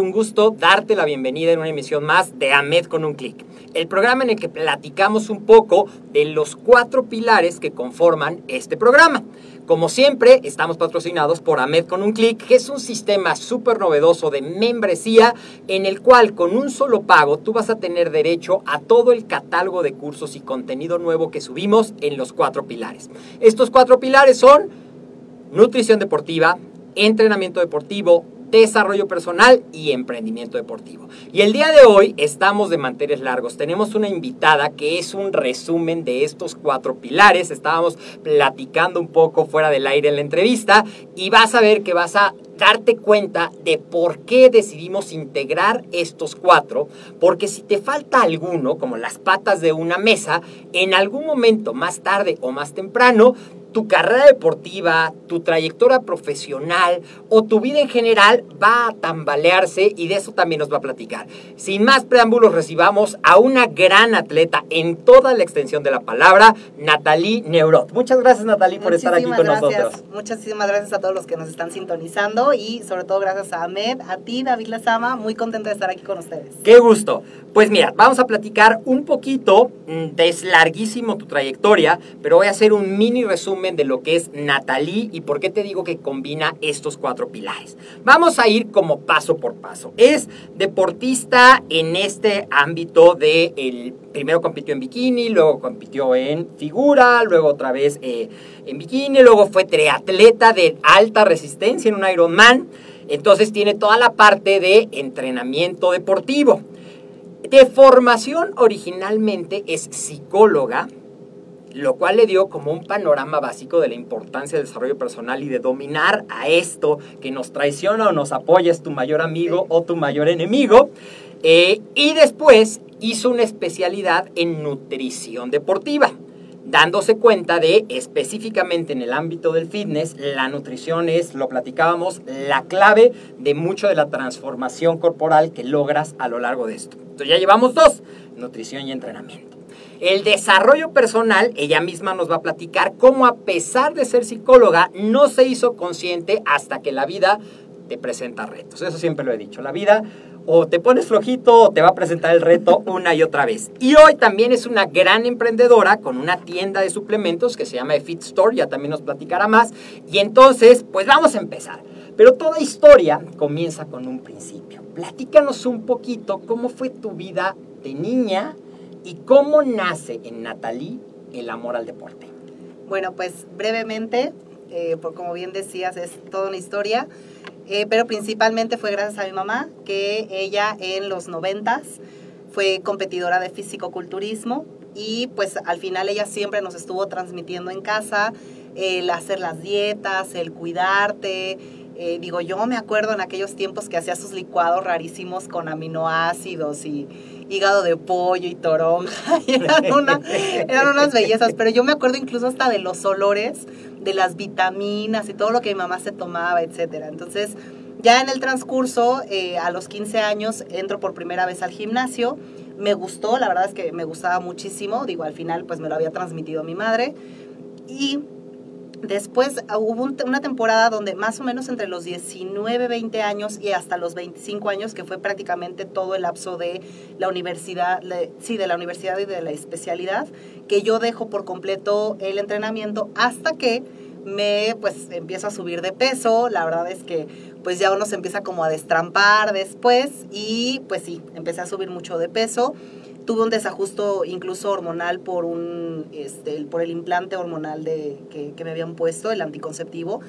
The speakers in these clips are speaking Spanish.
Un gusto darte la bienvenida en una emisión más de AMED con un clic, el programa en el que platicamos un poco de los cuatro pilares que conforman este programa. Como siempre, estamos patrocinados por AMED con un clic, que es un sistema súper novedoso de membresía en el cual con un solo pago tú vas a tener derecho a todo el catálogo de cursos y contenido nuevo que subimos en los cuatro pilares. Estos cuatro pilares son nutrición deportiva, entrenamiento deportivo, desarrollo personal y emprendimiento deportivo. Y el día de hoy estamos de manteles largos. Tenemos una invitada que es un resumen de estos cuatro pilares. Estábamos platicando un poco fuera del aire en la entrevista y vas a ver que vas a darte cuenta de por qué decidimos integrar estos cuatro, porque si te falta alguno, como las patas de una mesa, en algún momento más tarde o más temprano, tu carrera deportiva, tu trayectoria profesional o tu vida en general va a tambalearse y de eso también nos va a platicar. Sin más preámbulos, recibamos a una gran atleta en toda la extensión de la palabra, Natalie Neurot. Muchas gracias, Natalie, por estar aquí con nosotros. Muchísimas gracias a todos los que nos están sintonizando y sobre todo gracias a Ahmed, a ti, David Lazama. Muy contenta de estar aquí con ustedes. Qué gusto. Pues mira, vamos a platicar un poquito, mm, es larguísimo tu trayectoria, pero voy a hacer un mini resumen de lo que es Natalie y por qué te digo que combina estos cuatro pilares. Vamos a ir como paso por paso. Es deportista en este ámbito de el primero compitió en bikini, luego compitió en figura, luego otra vez eh, en bikini, luego fue triatleta de alta resistencia en un Ironman. Entonces tiene toda la parte de entrenamiento deportivo. De formación originalmente es psicóloga, lo cual le dio como un panorama básico de la importancia del desarrollo personal y de dominar a esto que nos traiciona o nos apoya, es tu mayor amigo o tu mayor enemigo. Eh, y después hizo una especialidad en nutrición deportiva, dándose cuenta de específicamente en el ámbito del fitness, la nutrición es, lo platicábamos, la clave de mucho de la transformación corporal que logras a lo largo de esto. Entonces ya llevamos dos, nutrición y entrenamiento. El desarrollo personal, ella misma nos va a platicar cómo a pesar de ser psicóloga, no se hizo consciente hasta que la vida te presenta retos. Eso siempre lo he dicho. La vida o te pones flojito o te va a presentar el reto una y otra vez. Y hoy también es una gran emprendedora con una tienda de suplementos que se llama Fit Store, ya también nos platicará más. Y entonces, pues vamos a empezar. Pero toda historia comienza con un principio. Platícanos un poquito cómo fue tu vida de niña ¿Y cómo nace en Natalie el amor al deporte? Bueno, pues brevemente, eh, por como bien decías, es toda una historia, eh, pero principalmente fue gracias a mi mamá, que ella en los noventas fue competidora de físico-culturismo y pues al final ella siempre nos estuvo transmitiendo en casa el hacer las dietas, el cuidarte, Eh, digo, yo me acuerdo en aquellos tiempos que hacía sus licuados rarísimos con aminoácidos y hígado de pollo y toronja. Y eran, una- eran unas bellezas. Pero yo me acuerdo incluso hasta de los olores, de las vitaminas y todo lo que mi mamá se tomaba, etcétera. Entonces, ya en el transcurso, eh, a los 15 años, entro por primera vez al gimnasio. Me gustó, la verdad es que me gustaba muchísimo. Digo, al final, pues me lo había transmitido mi madre. Y Después ah, hubo un- una temporada donde más o menos entre los 19, 20 años y hasta los 25 años, que fue prácticamente todo el lapso de la universidad, sí, de la universidad y de la especialidad, que yo dejo por completo el entrenamiento hasta que me pues empiezo a subir de peso. La verdad es que pues ya uno se empieza como a destrampar después y pues sí, empecé a subir mucho de peso. Tuve un desajusto incluso hormonal por un este, por el implante hormonal de, que, que me habían puesto, el anticonceptivo,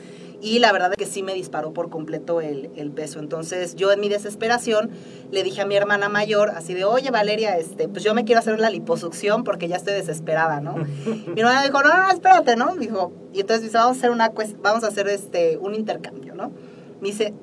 y la verdad es que sí me disparó por completo el, el peso. Entonces yo en mi desesperación le dije a mi hermana mayor, así de, oye Valeria, este, pues yo me quiero hacer la liposucción porque ya estoy desesperada, ¿no? mi hermana dijo, no, no, espérate, ¿no? Dijo, y entonces dice, vamos a hacer una vamos a hacer este un intercambio, ¿no? Me dice,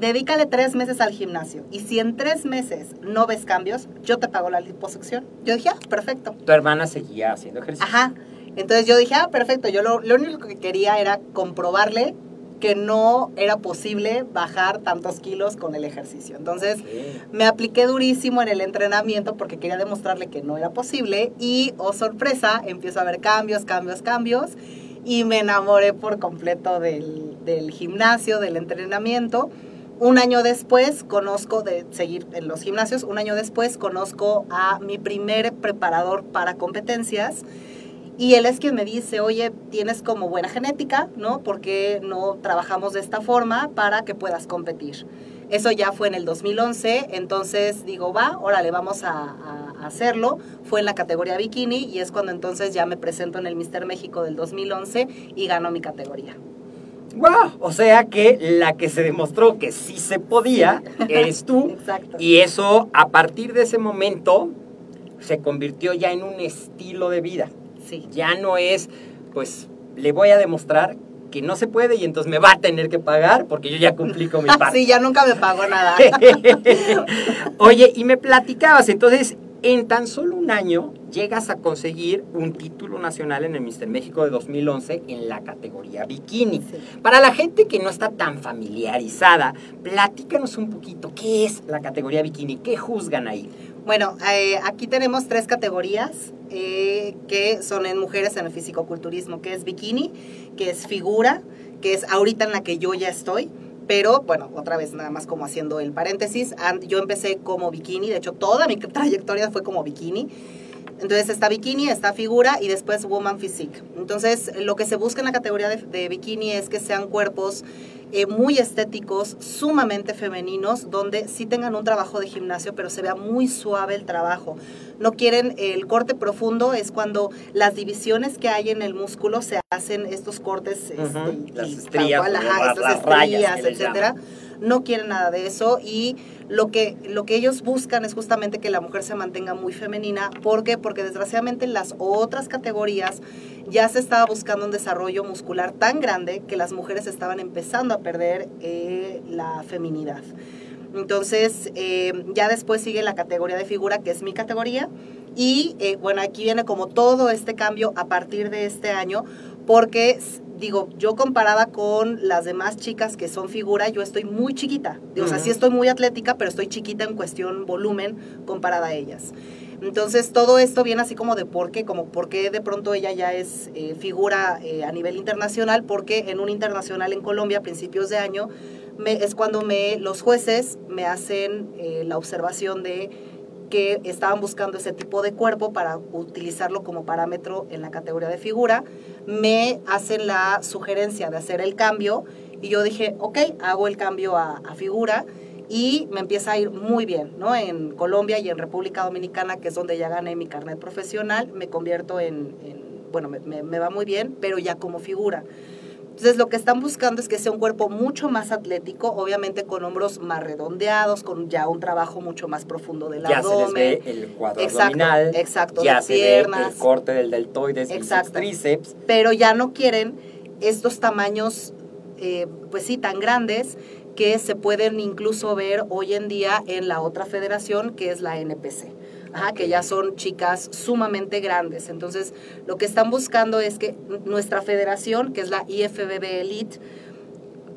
dedícale tres meses al gimnasio y si en tres meses no ves cambios, yo te pago la liposucción. Yo dije, ah, perfecto. Tu hermana seguía haciendo ejercicio. Ajá. Entonces yo dije, ah, perfecto. Yo lo, lo único que quería era comprobarle que no era posible bajar tantos kilos con el ejercicio. Entonces Sí. me apliqué durísimo en el entrenamiento porque quería demostrarle que no era posible y, oh sorpresa, empiezo a ver cambios, cambios, cambios y me enamoré por completo del, del gimnasio, del entrenamiento. Un año después conozco de seguir en los gimnasios, un año después conozco a mi primer preparador para competencias y él es quien me dice, oye, tienes como buena genética, ¿no? ¿Por qué no trabajamos de esta forma para que puedas competir? Eso ya fue en el 2011, entonces digo, va, órale, vamos a, hacerlo. Fue en la categoría bikini y es cuando entonces ya me presento en el Mister México del 2011 y gano mi categoría. ¡Guau! O sea que la que se demostró que sí se podía eres tú. Exacto. Y eso, a partir de ese momento, se convirtió ya en un estilo de vida. Sí. Ya no es, pues, le voy a demostrar que no se puede y entonces me va a tener que pagar porque yo ya cumplí con mi parte. Sí, ya nunca me pagó nada. Oye, y me platicabas, entonces, en tan solo un año llegas a conseguir un título nacional en el Mister México de 2011 en la categoría bikini. Sí. Para la gente que no está tan familiarizada, platícanos un poquito, ¿qué es la categoría bikini? ¿Qué juzgan ahí? Bueno, eh, aquí tenemos tres categorías eh, que son en mujeres en el fisicoculturismo, que es bikini, que es figura, que es ahorita en la que yo ya estoy. Pero bueno, otra vez nada más como haciendo el paréntesis, yo empecé como bikini, de hecho toda mi trayectoria fue como bikini. Entonces está bikini, está figura y después woman physique. Entonces lo que se busca en la categoría de bikini es que sean cuerpos eh, muy estéticos, sumamente femeninos, donde sí tengan un trabajo de gimnasio, pero se vea muy suave el trabajo. No quieren el corte profundo, es cuando las divisiones que hay en el músculo se hacen estos cortes, este, las y tal estrías, cual, como ajá, las- estas las rayas estrías, que les etcétera. No quieren nada de eso y lo que, lo que ellos buscan es justamente que la mujer se mantenga muy femenina. ¿Por qué? Porque desgraciadamente en las otras categorías ya se estaba buscando un desarrollo muscular tan grande que las mujeres estaban empezando a perder eh, la feminidad. Entonces, eh, ya después sigue la categoría de figura, que es mi categoría. Y eh, bueno, aquí viene como todo este cambio a partir de este año, porque digo, yo comparada con las demás chicas que son figura, yo estoy muy chiquita. O sea, sí estoy muy atlética, pero estoy chiquita en cuestión volumen comparada a ellas. Entonces, todo esto viene así como de por qué, como por qué de pronto ella ya es eh, figura eh, a nivel internacional, porque en un internacional en Colombia a principios de año me- es cuando me, los jueces me hacen eh, la observación de que estaban buscando ese tipo de cuerpo para utilizarlo como parámetro en la categoría de figura, me hacen la sugerencia de hacer el cambio y yo dije, ok, hago el cambio a, figura y me empieza a ir muy bien, ¿no? En Colombia y en República Dominicana, que es donde ya gané mi carnet profesional, me convierto en, en- bueno, me va muy bien, pero ya como figura. Entonces lo que están buscando es que sea un cuerpo mucho más atlético, obviamente con hombros más redondeados, con ya un trabajo mucho más profundo del Ya se les abdomen. ve el cuadro Exacto, abdominal, exacto, ya se ve piernas. el corte del deltoides Exacto. tríceps. pero ya no quieren estos tamaños eh, pues sí, tan grandes que se pueden incluso ver hoy en día en la otra federación que es la NPC. Ajá, que ya son chicas sumamente grandes. Entonces, lo que están buscando es que nuestra federación, que es la IFBB Elite,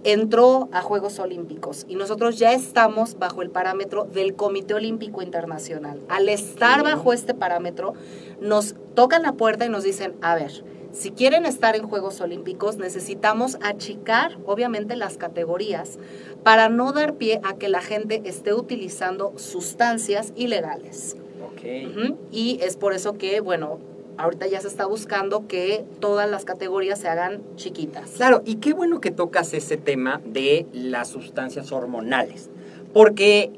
entró a Juegos Olímpicos y nosotros ya estamos bajo el parámetro del Comité Olímpico Internacional. Al estar bajo este parámetro, nos tocan la puerta y nos dicen, a ver, si quieren estar en Juegos Olímpicos, necesitamos achicar, obviamente, las categorías para no dar pie a que la gente esté utilizando sustancias ilegales. Y es por eso que, bueno, ahorita ya se está buscando que todas las categorías se hagan chiquitas. Claro, y qué bueno que tocas ese tema de las sustancias hormonales, porque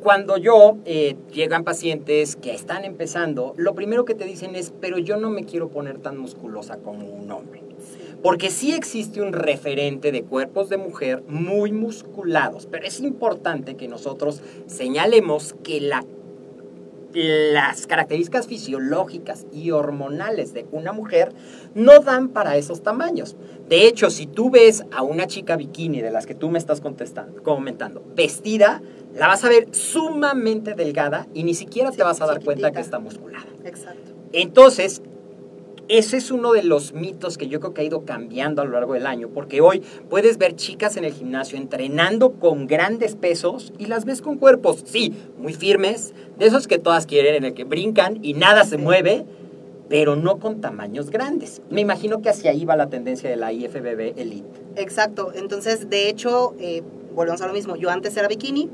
cuando yo eh, llegan pacientes que están empezando, lo primero que te dicen es, pero yo no me quiero poner tan musculosa como un hombre. Porque sí existe un referente de cuerpos de mujer muy musculados, pero es importante que nosotros señalemos que la las características fisiológicas y hormonales de una mujer no dan para esos tamaños. De hecho, si tú ves a una chica bikini de las que tú me estás contestando, comentando, vestida, la vas a ver sumamente delgada y ni siquiera Sí, te vas a dar cuenta que está musculada. Exacto. Entonces, ese es uno de los mitos que yo creo que ha ido cambiando a lo largo del año, porque hoy puedes ver chicas en el gimnasio entrenando con grandes pesos y las ves con cuerpos, sí, muy firmes, de esos que todas quieren, en el que brincan y nada se mueve, pero no con tamaños grandes. Me imagino que hacia ahí va la tendencia de la IFBB Elite. Exacto. Entonces, de hecho, eh, volvemos a lo mismo. Yo antes era bikini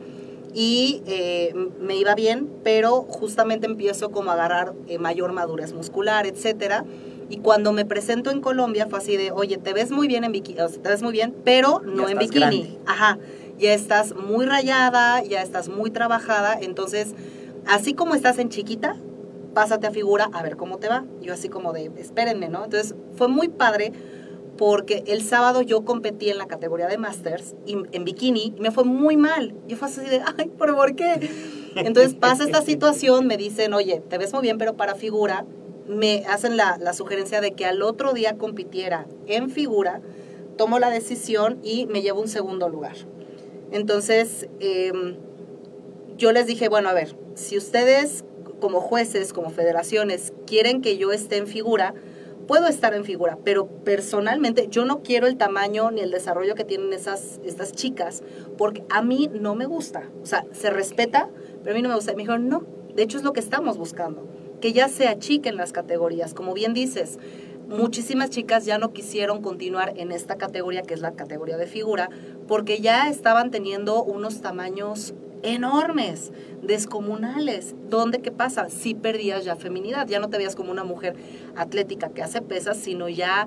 y eh, me iba bien, pero justamente empiezo como a agarrar eh, mayor madurez muscular, etcétera. Y cuando me presento en Colombia fue así de, oye, te ves muy bien en bikini, o sea, te ves muy bien, pero no Ya en estás bikini. grande. Ajá. Ya estás muy rayada, ya estás muy trabajada, entonces, así como estás en chiquita, pásate a figura a ver cómo te va. Yo así como de, espérenme, ¿no? Entonces, fue muy padre porque el sábado yo competí en la categoría de Masters y, en bikini y me fue muy mal. Yo fue así de, ay, ¿pero por qué? Entonces pasa esta situación, me dicen, oye, te ves muy bien, pero para figura, me hacen la, sugerencia de que al otro día compitiera en figura, tomo la decisión y me llevo un segundo lugar. Entonces, em, yo les dije, bueno, a ver, si ustedes como jueces, como federaciones, quieren que yo esté en figura, puedo estar en figura, pero personalmente yo no quiero el tamaño ni el desarrollo que tienen esas, estas chicas, porque a mí no me gusta. O sea, se respeta, pero a mí no me gusta. Me dijeron, no, de hecho es lo que estamos buscando, que ya se achiquen las categorías. Como bien dices, muchísimas chicas ya no quisieron continuar en esta categoría, que es la categoría de figura, porque ya estaban teniendo unos tamaños enormes, descomunales. ¿Dónde qué pasa? Sí perdías ya feminidad, ya no te veías como una mujer atlética que hace pesas, sino ya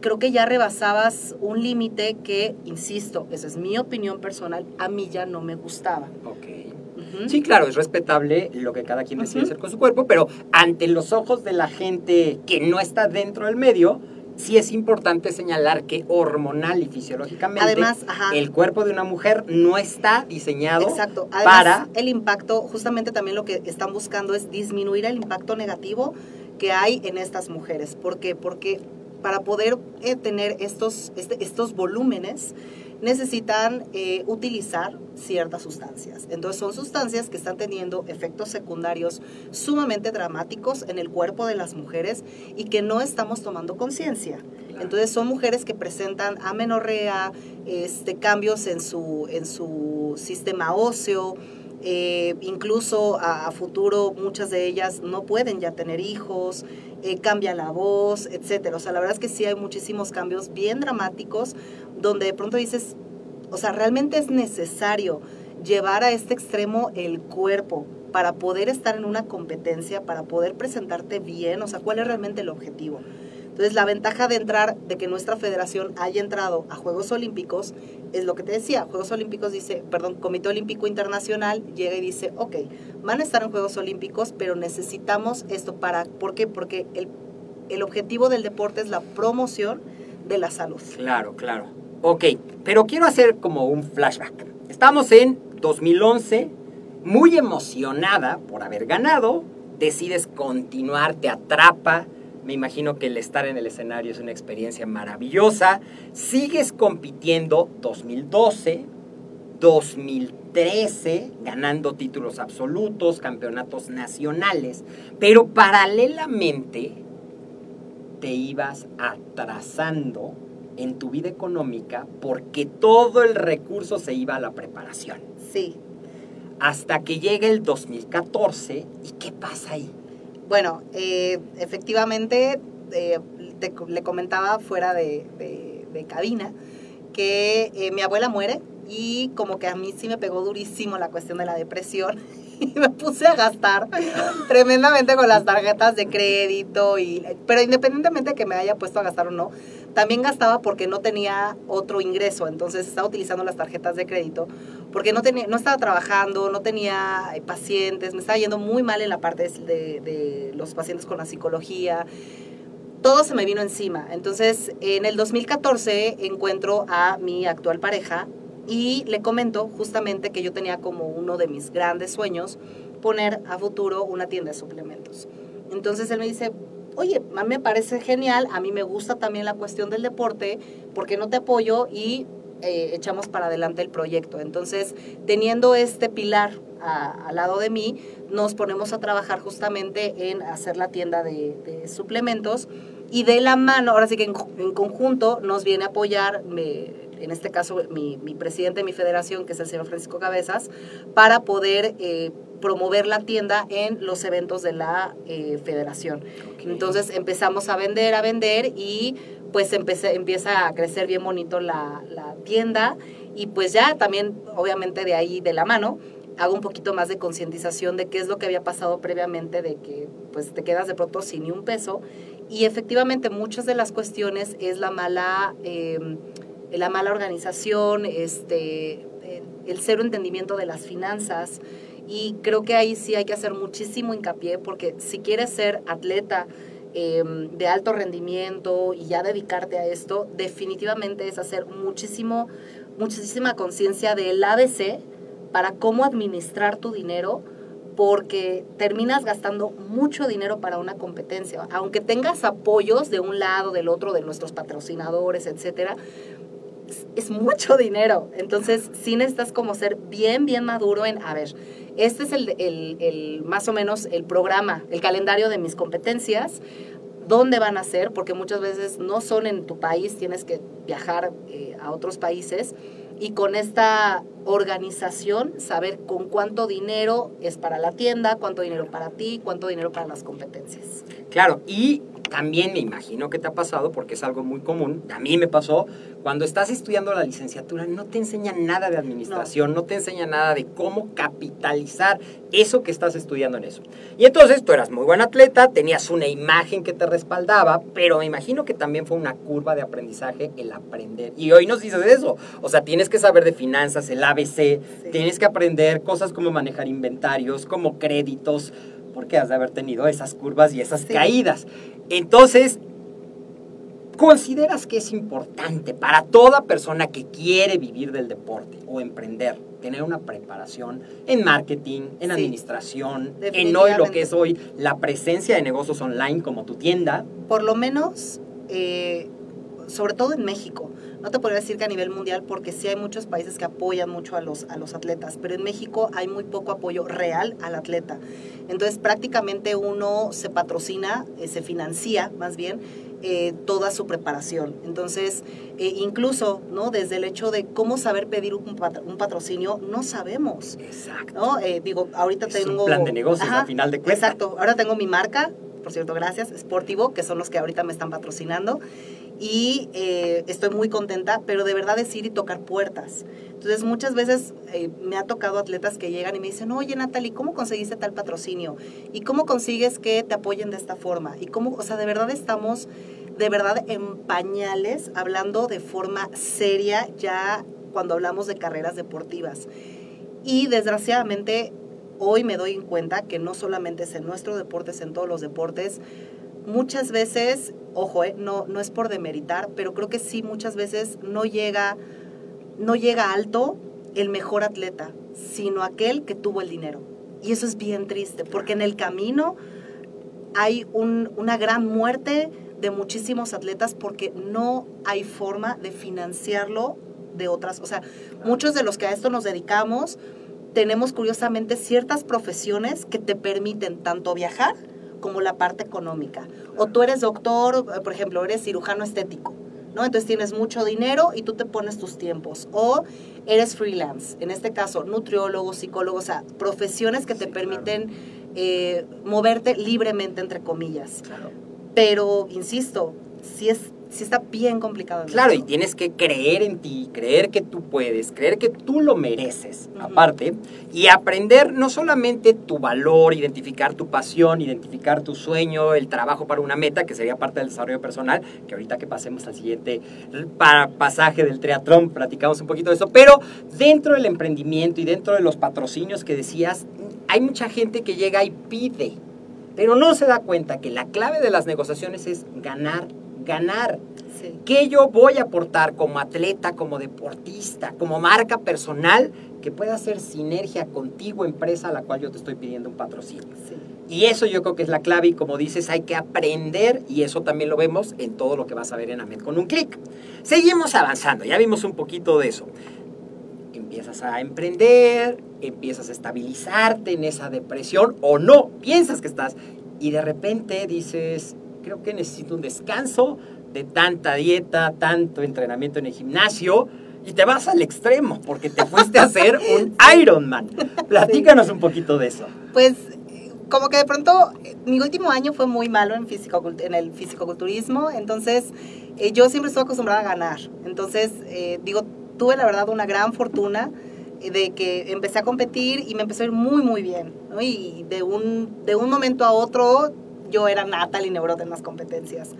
creo que ya rebasabas un límite que, insisto, esa es mi opinión personal, a mí ya no me gustaba. Ok. Sí, claro, es respetable lo que cada quien decide hacer con su cuerpo, pero ante los ojos de la gente que no está dentro del medio, sí es importante señalar que hormonal y fisiológicamente Además, ajá. el cuerpo de una mujer no está diseñado Exacto. Además, para el impacto, justamente también lo que están buscando es disminuir el impacto negativo que hay en estas mujeres. ¿Por qué? Porque para poder eh, tener estos, este- estos volúmenes necesitan eh, utilizar ciertas sustancias. Entonces son sustancias que están teniendo efectos secundarios sumamente dramáticos en el cuerpo de las mujeres y que no estamos tomando conciencia. Entonces son mujeres que presentan amenorrea, este, cambios en su, en su sistema óseo, eh, incluso a, a futuro muchas de ellas no pueden ya tener hijos, eh, cambia la voz, etcétera. O sea, la verdad es que sí hay muchísimos cambios bien dramáticos donde de pronto dices, o sea, realmente es necesario llevar a este extremo el cuerpo para poder estar en una competencia, para poder presentarte bien, o sea, ¿cuál es realmente el objetivo? Entonces, la ventaja de entrar, de que nuestra federación haya entrado a Juegos Olímpicos, es lo que te decía, Juegos Olímpicos dice, perdón, Comité Olímpico Internacional llega y dice, ok, van a estar en Juegos Olímpicos, pero necesitamos esto para, ¿por qué? Porque el, el objetivo del deporte es la promoción de la salud. Claro, claro. Ok, pero quiero hacer como un flashback. Estamos en 2011, muy emocionada por haber ganado, decides continuar, te atrapa Me imagino que el estar en el escenario es una experiencia maravillosa. Sigues compitiendo 2012, 2013, ganando títulos absolutos, campeonatos nacionales, pero paralelamente te ibas atrasando en tu vida económica porque todo el recurso se iba a la preparación. Sí. Hasta que llega el 2014, ¿y qué pasa ahí? Bueno, eh, efectivamente, eh, te- le comentaba fuera de, de- de cabina que eh, mi abuela muere y como que a mí sí me pegó durísimo la cuestión de la depresión y me puse a gastar tremendamente con las tarjetas de crédito y pero independientemente de que me haya puesto a gastar o no, también gastaba porque no tenía otro ingreso, entonces estaba utilizando las tarjetas de crédito porque no tenía no estaba trabajando, no tenía eh, pacientes, me estaba yendo muy mal en la parte de, de los pacientes con la psicología. Todo se me vino encima. Entonces, en el 2014 encuentro a mi actual pareja y le comento justamente que yo tenía como uno de mis grandes sueños poner a futuro una tienda de suplementos. Entonces él me dice, oye, a mí me parece genial, a mí me gusta también la cuestión del deporte, ¿por qué no te apoyo? Y eh, echamos para adelante el proyecto. Entonces, teniendo este pilar al lado de mí, nos ponemos a trabajar justamente en hacer la tienda de suplementos y de la mano, ahora sí que en, en conjunto nos viene a apoyar, me- en este caso mi, mi presidente de mi federación, que es el señor Francisco Cabezas, para poder eh, promover la tienda en los eventos de la eh, federación. Entonces empezamos a vender, a vender y pues empecé, empieza a crecer bien bonito la, la tienda y pues ya también obviamente de ahí de la mano hago un poquito más de concientización de qué es lo que había pasado previamente de que pues te quedas de pronto sin ni un peso y efectivamente muchas de las cuestiones es la mala eh, la mala organización este el, cero entendimiento de las finanzas. Y creo que ahí sí hay que hacer muchísimo hincapié porque si quieres ser atleta eh, de alto rendimiento y ya dedicarte a esto, definitivamente es hacer muchísimo, muchísima conciencia del ABC para cómo administrar tu dinero, porque terminas gastando mucho dinero para una competencia. Aunque tengas apoyos de un lado, del otro, de nuestros patrocinadores, etcétera, es, es mucho dinero. Entonces, sí necesitas como ser bien, bien maduro en, a ver, este es el, el, el, más o menos el programa, el calendario de mis competencias, dónde van a ser, porque muchas veces no son en tu país, tienes que viajar eh, a otros países y con esta organización saber con cuánto dinero es para la tienda, cuánto dinero para ti, cuánto dinero para las competencias. Claro, y también me imagino que te ha pasado, porque es algo muy común, a mí me pasó, cuando estás estudiando la licenciatura no te enseñan nada de administración, no, no te enseñan nada de cómo capitalizar eso que estás estudiando en eso. Y entonces tú eras muy buen atleta, tenías una imagen que te respaldaba, pero me imagino que también fue una curva de aprendizaje el aprender. Y hoy nos dices eso, o sea, tienes que saber de finanzas, el ABC, sí. tienes que aprender cosas como manejar inventarios, como créditos, porque has de haber tenido esas curvas y esas sí. caídas. Entonces, ¿consideras que es importante para toda persona que quiere vivir del deporte o emprender tener una preparación en marketing, en sí, administración, en hoy lo que es hoy la presencia de negocios online como tu tienda? Por lo menos, eh, sobre todo en México. No te podría decir que a nivel mundial, porque sí hay muchos países que apoyan mucho a los, a los atletas, pero en México hay muy poco apoyo real al atleta. Entonces prácticamente uno se patrocina, eh, se financia más bien eh, toda su preparación. Entonces, eh, incluso, ¿no? Desde el hecho de cómo saber pedir un, patro, un patrocinio, no sabemos. Exacto. ¿no? Eh, digo, ahorita es tengo... un plan de negocios Ajá, a final de cuentas. Exacto. Ahora tengo mi marca, por cierto, gracias, Sportivo, que son los que ahorita me están patrocinando. Y eh, estoy muy contenta, pero de verdad es ir y tocar puertas. Entonces, muchas veces eh, me ha tocado atletas que llegan y me dicen, oye, Natalie, ¿cómo conseguiste tal patrocinio? ¿Y cómo consigues que te apoyen de esta forma? Y cómo, o sea, de verdad estamos, de verdad, en pañales, hablando de forma seria ya cuando hablamos de carreras deportivas. Y desgraciadamente, hoy me doy en cuenta que no solamente es en nuestro deporte, es en todos los deportes, muchas veces, ojo, eh, no, no es por demeritar, pero creo que sí muchas veces no llega, no llega alto el mejor atleta, sino aquel que tuvo el dinero. Y eso es bien triste, porque en el camino hay un- una gran muerte de muchísimos atletas porque no hay forma de financiarlo de otras. O sea, muchos de los que a esto nos dedicamos tenemos curiosamente ciertas profesiones que te permiten tanto viajar como la parte económica. O tú eres doctor, por ejemplo, eres cirujano estético, ¿no? Entonces tienes mucho dinero y tú te pones tus tiempos. O eres freelance, en este caso, nutriólogo, psicólogo, o sea, profesiones que te Sí, claro. permiten eh, moverte libremente, entre comillas. Claro. Pero, insisto, sí, es, sí está bien complicado. Claro, y tienes que creer en ti, creer que tú puedes, creer que tú lo mereces, Ujú. aparte, y aprender no solamente tu valor, identificar tu pasión, identificar tu sueño, el trabajo para una meta, que sería parte del desarrollo personal, que ahorita que pasemos al siguiente pa- pasaje del triatlón, platicamos un poquito de eso, pero dentro del emprendimiento y dentro de los patrocinios que decías, hay mucha gente que llega y pide, pero no se da cuenta que la clave de las negociaciones es ganar, ganar. Sí. ¿Qué yo voy a aportar como atleta, como deportista, como marca personal que pueda hacer sinergia contigo, empresa a la cual yo te estoy pidiendo un patrocinio? Sí. Y eso yo creo que es la clave y como dices, hay que aprender y eso también lo vemos en todo lo que vas a ver en AMED con un clic. Seguimos avanzando, ya vimos un poquito de eso. Empiezas a emprender, empiezas a estabilizarte en esa depresión o no, piensas que estás y de repente dices, creo que necesito un descanso de tanta dieta, tanto entrenamiento en el gimnasio y te vas al extremo porque te fuiste a hacer un Ironman. Platícanos un poquito de eso. Pues como que de pronto mi último año fue muy malo en, físico, en el fisicoculturismo, entonces eh, yo siempre estuve acostumbrada a ganar. Entonces, eh, digo, tuve la verdad una gran fortuna eh, de que empecé a competir y me empezó a ir muy, muy bien. ¿no? Y de un, de un momento a otro yo era Natalie Neurot en las competencias.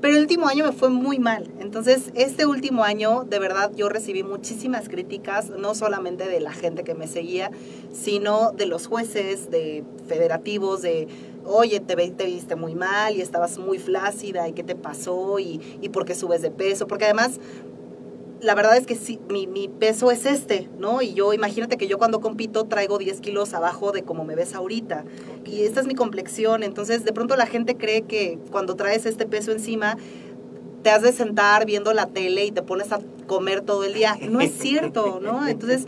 Pero el último año me fue muy mal. Entonces, este último año, de verdad, yo recibí muchísimas críticas, no solamente de la gente que me seguía, sino de los jueces, de federativos, de, oye, te, te viste muy mal y estabas muy flácida, y qué te pasó, y, y por qué subes de peso. Porque además, la verdad es que sí, mi, mi peso es este, ¿no? Y yo, imagínate que yo cuando compito traigo 10 kilos abajo de como me ves ahorita. Y esta es mi complexión. Entonces, de pronto la gente cree que cuando traes este peso encima, te has de sentar viendo la tele y te pones a comer todo el día. No es cierto, ¿no? Entonces,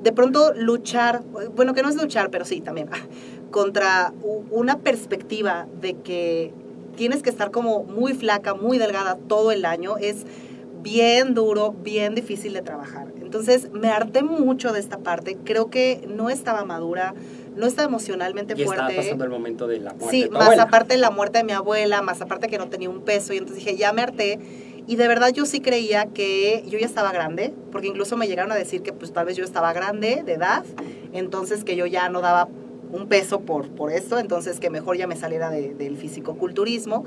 de pronto luchar, bueno, que no es luchar, pero sí, también, contra una perspectiva de que tienes que estar como muy flaca, muy delgada todo el año, es bien duro, bien difícil de trabajar. Entonces me harté mucho de esta parte, creo que no estaba madura, no estaba emocionalmente Y estaba fuerte. pasando el momento de la muerte Sí, de tu más abuela. aparte de la muerte de mi abuela, más aparte que no tenía un peso, y entonces dije, ya me harté. Y de verdad yo sí creía que yo ya estaba grande, porque incluso me llegaron a decir que pues tal vez yo estaba grande de edad, entonces que yo ya no daba un peso por, por esto, entonces que mejor ya me saliera de- del fisicoculturismo.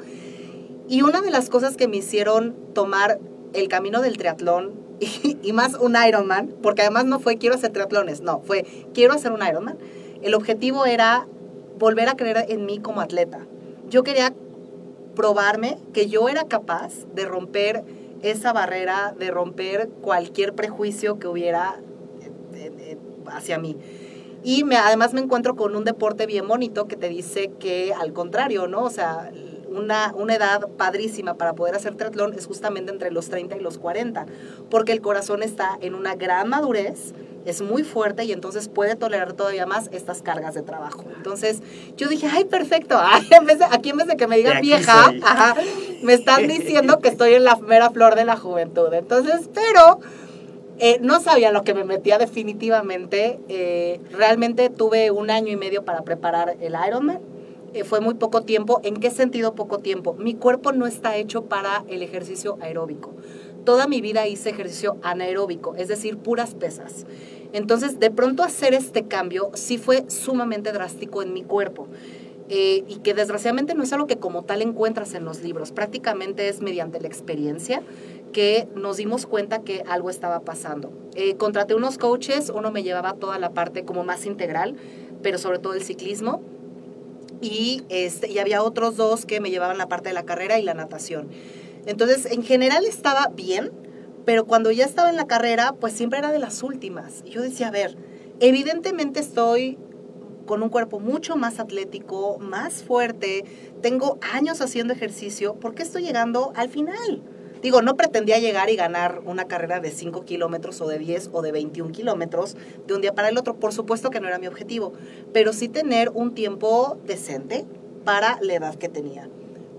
Y una de las cosas que me hicieron tomar el camino del triatlón y, más un Ironman, porque además no fue quiero hacer triatlones, no, fue quiero hacer un Ironman. El objetivo era volver a creer en mí como atleta. Yo quería probarme que yo era capaz de romper esa barrera, de romper cualquier prejuicio que hubiera eh, eh, hacia mí. Y me, además me encuentro con un deporte bien bonito que te dice que al contrario, ¿no? O sea, una, una edad padrísima para poder hacer triatlón es justamente entre los 30 y los 40, porque el corazón está en una gran madurez, es muy fuerte y entonces puede tolerar todavía más estas cargas de trabajo. Entonces yo dije, ay, perfecto, ay, en vez de- aquí en vez de que me digan vieja, ajá, me están diciendo que estoy en la mera flor de la juventud. Entonces, pero eh, no sabía lo que me metía definitivamente. Eh, realmente tuve un año y medio para preparar el Ironman. Eh, fue muy poco tiempo. ¿En qué sentido poco tiempo? Mi cuerpo no está hecho para el ejercicio aeróbico. Toda mi vida hice ejercicio anaeróbico, es decir, puras pesas. Entonces, de pronto hacer este cambio sí fue sumamente drástico en mi cuerpo. Eh, y que desgraciadamente no es algo que como tal encuentras en los libros, prácticamente es mediante la experiencia que nos dimos cuenta que algo estaba pasando. Eh, contraté unos coaches, uno me llevaba toda la parte como más integral, pero sobre todo el ciclismo, y, este, y había otros dos que me llevaban la parte de la carrera y la natación. Entonces, en general estaba bien, pero cuando ya estaba en la carrera, pues siempre era de las últimas. Y yo decía, a ver, evidentemente estoy con un cuerpo mucho más atlético, más fuerte, tengo años haciendo ejercicio, ¿por qué estoy llegando al final? Digo, no pretendía llegar y ganar una carrera de 5 kilómetros o de 10 o de 21 kilómetros de un día para el otro. Por supuesto que no era mi objetivo, pero sí tener un tiempo decente para la edad que tenía.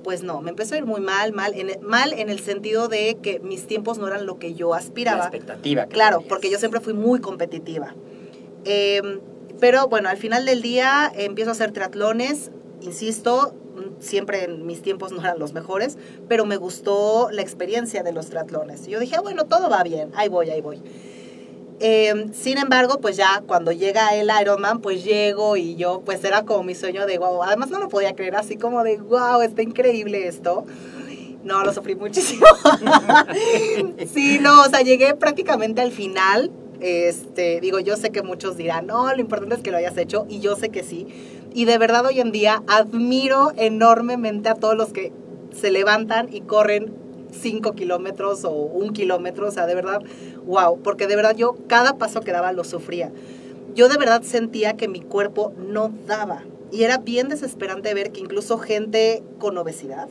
Pues no, me empezó a ir muy mal, mal en, mal en el sentido de que mis tiempos no eran lo que yo La aspiraba. expectativa. que Claro, tenías. porque yo siempre fui muy competitiva. Eh, pero bueno, al final del día eh, empiezo a hacer triatlones, insisto, siempre en mis tiempos no eran los mejores, pero me gustó la experiencia de los triatlones. Yo dije, ah, bueno, todo va bien, ahí voy, ahí voy. Eh, sin embargo, pues ya cuando llega el Ironman, pues llego y yo, pues era como mi sueño de wow. Además no lo podía creer, así como de wow, está increíble esto. No, lo sufrí muchísimo. sí, no, o sea, llegué prácticamente al final. Este, digo, yo sé que muchos dirán, no, lo importante es que lo hayas hecho, y yo sé que sí. Y de verdad hoy en día admiro enormemente a todos los que se levantan y corren 5 kilómetros o un kilómetro, o sea, de verdad, wow, porque de verdad yo cada paso que daba lo sufría. Yo de verdad sentía que mi cuerpo no daba. Y era bien desesperante ver que incluso gente con obesidad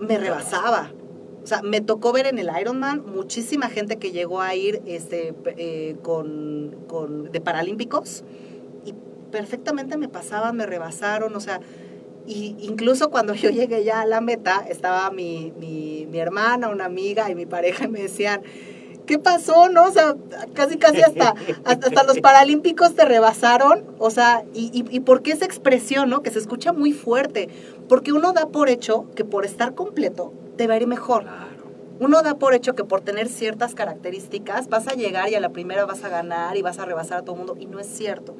me rebasaba. O sea, me tocó ver en el Ironman muchísima gente que llegó a ir este, eh, con, con- de paralímpicos perfectamente me pasaban, me rebasaron, o sea, y incluso cuando yo llegué ya a la meta, estaba mi, mi, mi hermana, una amiga y mi pareja y me decían, ¿qué pasó? ¿No? O sea, casi, casi hasta, hasta, los paralímpicos te rebasaron. O sea, y, y, y por qué esa expresión, ¿no? Que se escucha muy fuerte. Porque uno da por hecho que por estar completo te va a ir mejor. Uno da por hecho que por tener ciertas características vas a llegar y a la primera vas a ganar y vas a rebasar a todo el mundo. Y no es cierto.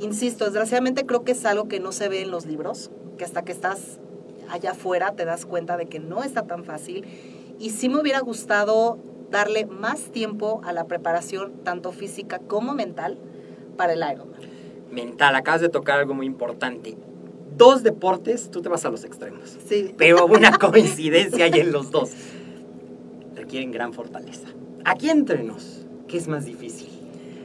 Insisto, desgraciadamente creo que es algo que no se ve en los libros, que hasta que estás allá afuera te das cuenta de que no está tan fácil. Y sí me hubiera gustado darle más tiempo a la preparación, tanto física como mental, para el Ironman. Mental, acabas de tocar algo muy importante. Dos deportes, tú te vas a los extremos. Sí. Pero una coincidencia hay en los dos. Requieren gran fortaleza. Aquí entre nos, ¿qué es más difícil?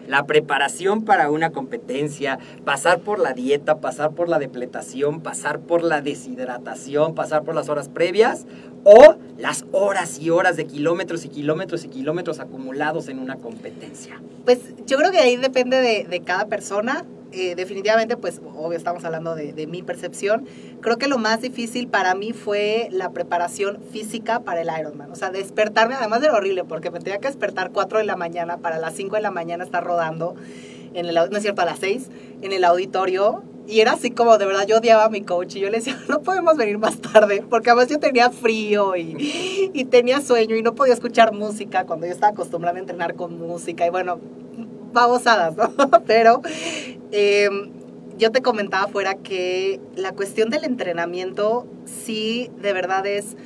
La preparación para una competencia, pasar por la dieta, pasar por la depletación, pasar por la deshidratación, pasar por las horas previas o las horas y horas de kilómetros y kilómetros y kilómetros acumulados en una competencia. Pues yo creo que ahí depende de, de cada persona. Eh, definitivamente, pues obvio estamos hablando de, mi percepción. Creo que lo más difícil para mí fue la preparación física para el Ironman. O sea, despertarme, además de lo horrible, porque me tenía que despertar 4 de la mañana para las 5 de la mañana estar rodando, en el, no es cierto, a las 6, en el auditorio. Y era así como, de verdad, yo odiaba a mi coach y yo le decía, no podemos venir más tarde, porque además yo tenía frío y, y tenía sueño y no podía escuchar música cuando yo estaba acostumbrada a entrenar con música. Y bueno, babosadas, ¿no? Pero eh, yo te comentaba fuera que la cuestión del entrenamiento sí de verdad es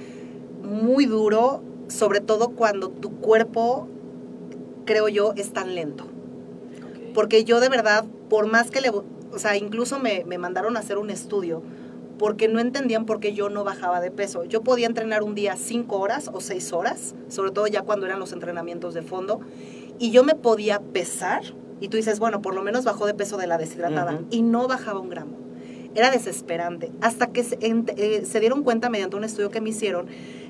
muy duro, sobre todo cuando tu cuerpo, creo yo, es tan lento. Porque yo de verdad, por más que le... O sea, incluso me, me mandaron a hacer un estudio porque no entendían por qué yo no bajaba de peso. Yo podía entrenar un día cinco horas o seis horas, sobre todo ya cuando eran los entrenamientos de fondo, y yo me podía pesar, y tú dices, bueno, por lo menos bajó de peso de la deshidratada, y no bajaba un gramo. Era desesperante, hasta que se, eh, se dieron cuenta mediante un estudio que me hicieron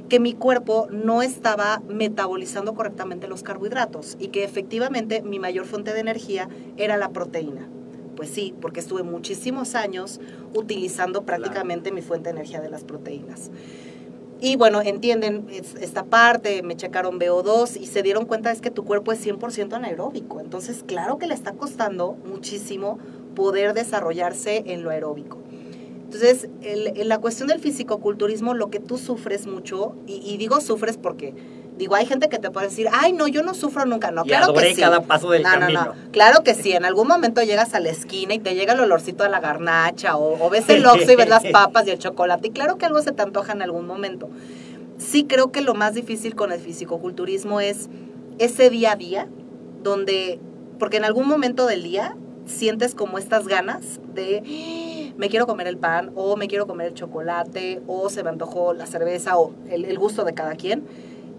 que mi cuerpo no estaba metabolizando correctamente los carbohidratos y que efectivamente mi mayor fuente de energía era la proteína. Pues sí, porque estuve muchísimos años utilizando prácticamente mi fuente de energía de las proteínas. Y bueno, entienden es- esta parte, me checaron VO2 y se dieron cuenta es que tu cuerpo es 100% anaeróbico. Entonces, claro que le está costando muchísimo poder desarrollarse en lo aeróbico. Entonces, en la cuestión del fisicoculturismo, lo que tú sufres mucho, y digo sufres porque, digo, hay gente que te puede decir, ay, no, yo no sufro nunca. No, y claro adoré que sí. cada paso del No, no, camino. no. Claro que sí. En algún momento llegas a la esquina y te llega el olorcito de la garnacha o, o ves el Oxxo y ves las papas y el chocolate. Y claro que algo se te antoja en algún momento. Sí creo que lo más difícil con el fisicoculturismo es ese día a día donde, porque en algún momento del día sientes como estas ganas de "Ah, me quiero comer el pan o me quiero comer el chocolate o se me antojó la cerveza o el, el gusto de cada quien.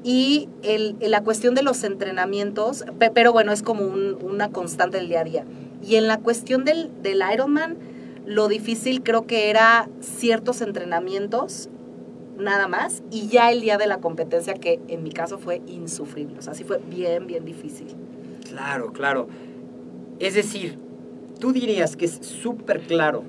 Y el, la cuestión de los entrenamientos, pe- pero bueno, es como un- una constante del día a día. Y en la cuestión del, del Ironman, lo difícil creo que era ciertos entrenamientos, nada más, y ya el día de la competencia, que en mi caso fue insufrible. O sea, sí fue bien, bien difícil. Claro, claro. Es decir, tú dirías que es súper claro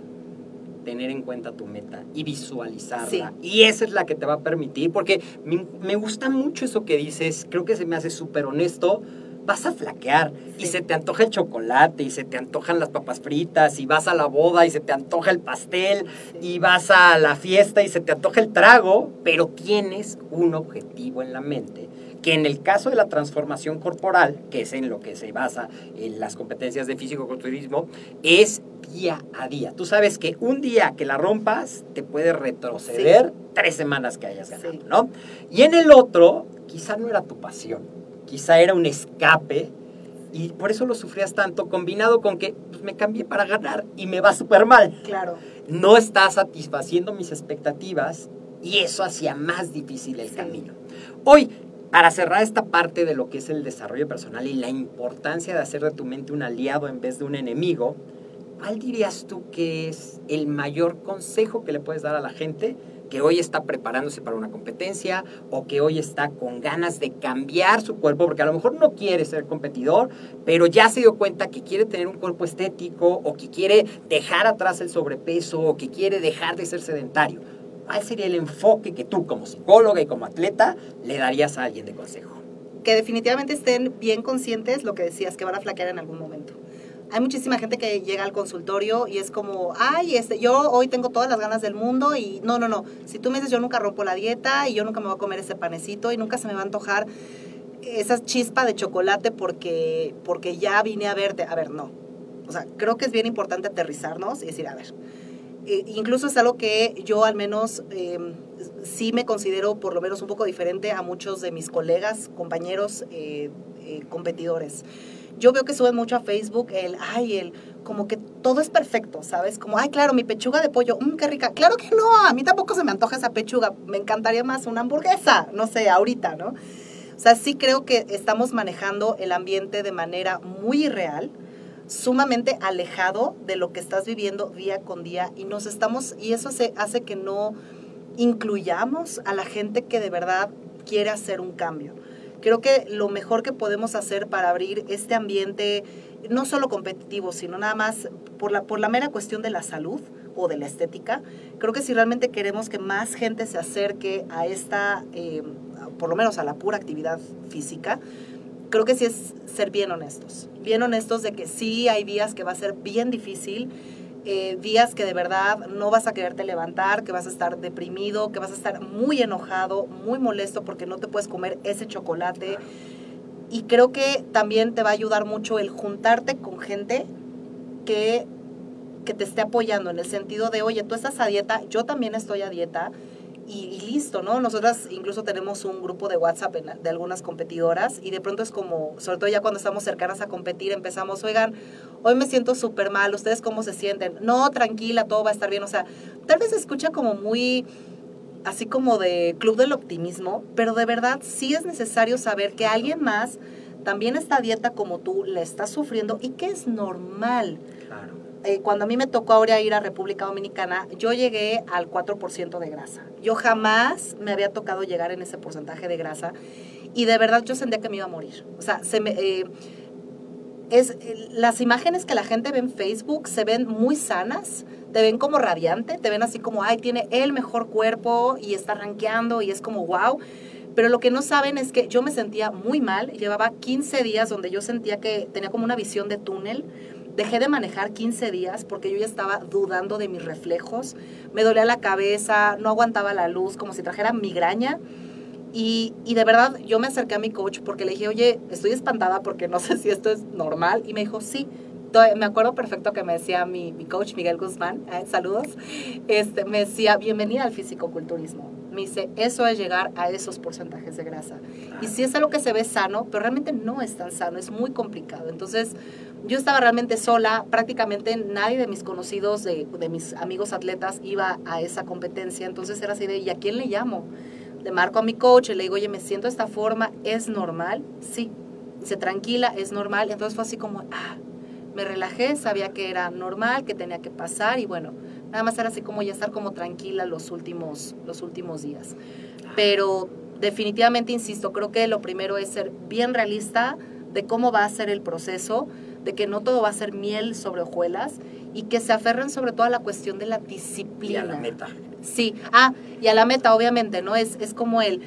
tener en cuenta tu meta y visualizarla. Y esa es la que te va a permitir, porque me, me gusta mucho eso que dices, creo que se me hace súper honesto. Vas a flaquear y se te antoja el chocolate y se te antojan las papas fritas y vas a la boda y se te antoja el pastel y vas a la fiesta y se te antoja el trago, pero tienes un objetivo en la mente que en el caso de la transformación corporal, que es en lo que se basa en las competencias de físico-culturismo, es día a día. Tú sabes que un día que la rompas te puede retroceder tres semanas que hayas ganado, ¿no? Y en el otro, quizá no era tu pasión, quizá era un escape y por eso lo sufrías tanto, combinado con que pues, me cambié para ganar y me va súper mal. Claro. No está satisfaciendo mis expectativas y eso hacía más difícil el camino. Hoy, para cerrar esta parte de lo que es el desarrollo personal y la importancia de hacer de tu mente un aliado en vez de un enemigo, ¿cuál dirías tú que es el mayor consejo que le puedes dar a la gente que hoy está preparándose para una competencia o que hoy está con ganas de cambiar su cuerpo, porque a lo mejor no quiere ser competidor, pero ya se dio cuenta que quiere tener un cuerpo estético o que quiere dejar atrás el sobrepeso o que quiere dejar de ser sedentario? ¿Cuál sería el enfoque que tú como psicóloga y como atleta le darías a alguien de consejo? Que definitivamente estén bien conscientes, lo que decías, que van a flaquear en algún momento. Hay muchísima gente que llega al consultorio y es como, ay, este, yo hoy tengo todas las ganas del mundo y no, no, no. Si tú me dices yo nunca rompo la dieta y yo nunca me voy a comer ese panecito y nunca se me va a antojar esa chispa de chocolate porque, porque ya vine a verte. A ver, no. O sea, creo que es bien importante aterrizarnos y decir, a ver, eh, incluso es algo que yo al menos em, sí me considero por lo menos un poco diferente a muchos de mis colegas, compañeros, eh, eh, competidores. Yo veo que suben mucho a Facebook el, ay, el, como que todo es perfecto, ¿sabes? Como, ay, claro, mi pechuga de pollo, mmm, qué rica. Claro que no, a mí tampoco se me antoja esa pechuga, me encantaría más una hamburguesa, no sé, ahorita, ¿no? O sea, sí creo que estamos manejando el ambiente de manera muy irreal sumamente alejado de lo que estás viviendo día con día y nos estamos y eso se hace que no incluyamos a la gente que de verdad quiere hacer un cambio. Creo que lo mejor que podemos hacer para abrir este ambiente no solo competitivo, sino nada más por la por la mera cuestión de la salud o de la estética, creo que si realmente queremos que más gente se acerque a esta, eh, por lo menos a la pura actividad física, creo que sí es ser bien honestos. Bien honestos de que sí hay días que va a ser bien difícil, eh, días que de verdad no vas a quererte levantar, que vas a estar deprimido, que vas a estar muy enojado, muy molesto porque no te puedes comer ese chocolate. Y creo que también te va a ayudar mucho el juntarte con gente que, que te esté apoyando en el sentido de, oye, tú estás a dieta, yo también estoy a dieta y, listo, ¿no? Nosotras incluso tenemos un grupo de WhatsApp de algunas competidoras y de pronto es como, sobre todo ya cuando estamos cercanas a competir, empezamos, oigan, hoy me siento súper mal, ¿ustedes cómo se sienten? No, tranquila, todo va a estar bien, o sea, tal vez se escucha como muy así como de club del optimismo, pero de verdad sí es necesario saber que alguien más también está a dieta como tú, le está sufriendo y que es normal. Claro. Eh, cuando a mí me tocó ahora ir a República Dominicana, yo llegué al 4% de grasa. Yo jamás me había tocado llegar en ese porcentaje de grasa y de verdad yo sentía que me iba a morir. O sea, se me, eh, es, eh, las imágenes que la gente ve en Facebook se ven muy sanas, te ven como radiante, te ven así como, ay, tiene el mejor cuerpo y está rankeando y es como, wow. Pero lo que no saben es que yo me sentía muy mal, llevaba 15 días donde yo sentía que tenía como una visión de túnel, Dejé de manejar 15 días porque yo ya estaba dudando de mis reflejos. Me dolía la cabeza, no aguantaba la luz, como si trajera migraña. Y, y, de verdad yo me acerqué a mi coach porque le dije, oye, estoy espantada porque no sé si esto es normal. Y me dijo, sí. Me acuerdo perfecto que me decía mi, mi coach Miguel Guzmán, eh, saludos, este, me decía, bienvenida al fisicoculturismo. Me dice, eso es llegar a esos porcentajes de grasa. Y si es algo que se ve sano, pero realmente no es tan sano, es muy complicado. Entonces, yo estaba realmente sola, prácticamente nadie de mis conocidos, de, mis amigos atletas iba a esa competencia, entonces era así de, ¿y a quién le llamo? Le marco a mi coach y le digo, oye, me siento de esta forma, ¿es normal? Sí. Dice, tranquila, es normal. Entonces fue así como, ah, me relajé, sabía que era normal, que tenía que pasar y bueno, nada más era así como ya estar como tranquila los últimos, los últimos días. Pero definitivamente, insisto, creo que lo primero es ser bien realista de cómo va a ser el proceso, de que no todo va a ser miel sobre hojuelas y que se aferren sobre todo a la cuestión de la Y disciplina. a la meta. Sí, ah, y a la meta, obviamente, ¿no? Es, es como el,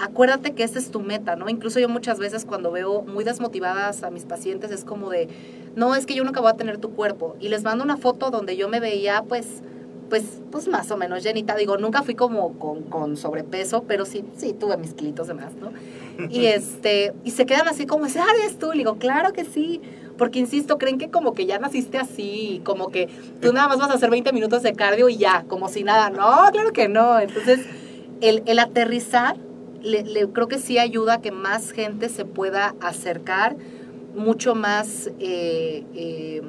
acuérdate que esa es tu meta, ¿no? Incluso yo muchas veces cuando veo muy desmotivadas a mis pacientes es como de, no, es que yo nunca voy a tener tu cuerpo. Y les mando una foto donde yo me veía, pues, pues, pues más o menos llenita. Digo, nunca fui como con, con sobrepeso, pero sí, sí, tuve mis kilitos de más, ¿no? Y este, y se quedan así como, ese ah, eres tú. Le digo, claro que sí. Porque insisto, creen que como que ya naciste así, como que tú nada más vas a hacer 20 minutos de cardio y ya, como si nada. No, claro que no. Entonces, el, el aterrizar creo que sí ayuda a que más gente se pueda acercar mucho más, eh, eh,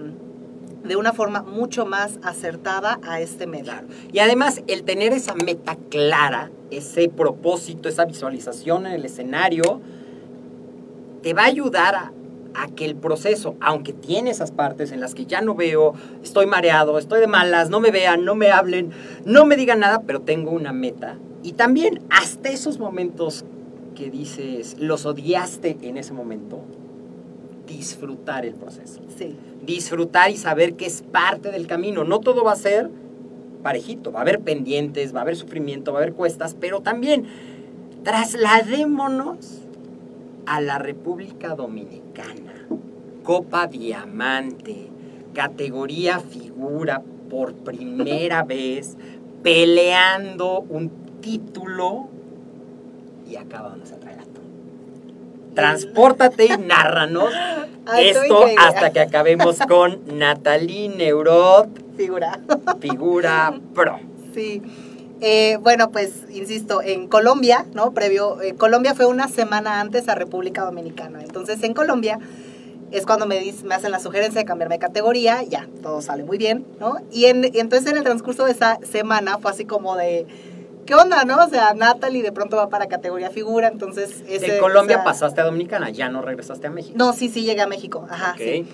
de una forma mucho más acertada a este medio. Y además, el tener esa meta clara, ese propósito, esa visualización en el escenario, te va a ayudar a, a que el proceso, aunque tiene esas partes en las que ya no veo, estoy mareado, estoy de malas, no me vean, no me hablen, no me digan nada, pero tengo una meta. Y también hasta esos momentos que dices, los odiaste en ese momento, disfrutar el proceso Sí, disfrutar y saber que es parte del camino. No todo va a ser parejito, va a haber pendientes, va a haber sufrimiento, va a haber cuestas, pero también trasladémonos a la República Dominicana. Copa Diamante, categoría figura por primera vez, peleando un título y acaba donde se trae gato. Transpórtate y nárranos esto hasta que acabemos con Natalie Neurot, figura. figura pro. Sí. Eh, bueno, pues insisto, en Colombia, ¿no? Previo, eh, Colombia fue una semana antes a República Dominicana. Entonces, en Colombia es cuando me, dis- me hacen la sugerencia de cambiarme de categoría, ya, todo sale muy bien, ¿no? Y, en, y entonces en el transcurso de esa semana fue así como de, ¿qué onda, no? O sea, Natalie de pronto va para categoría figura, entonces... Ese, de Colombia pasaste a Dominicana, ya no regresaste a México. No, sí, sí, llegué a México, ajá, Ok. sí.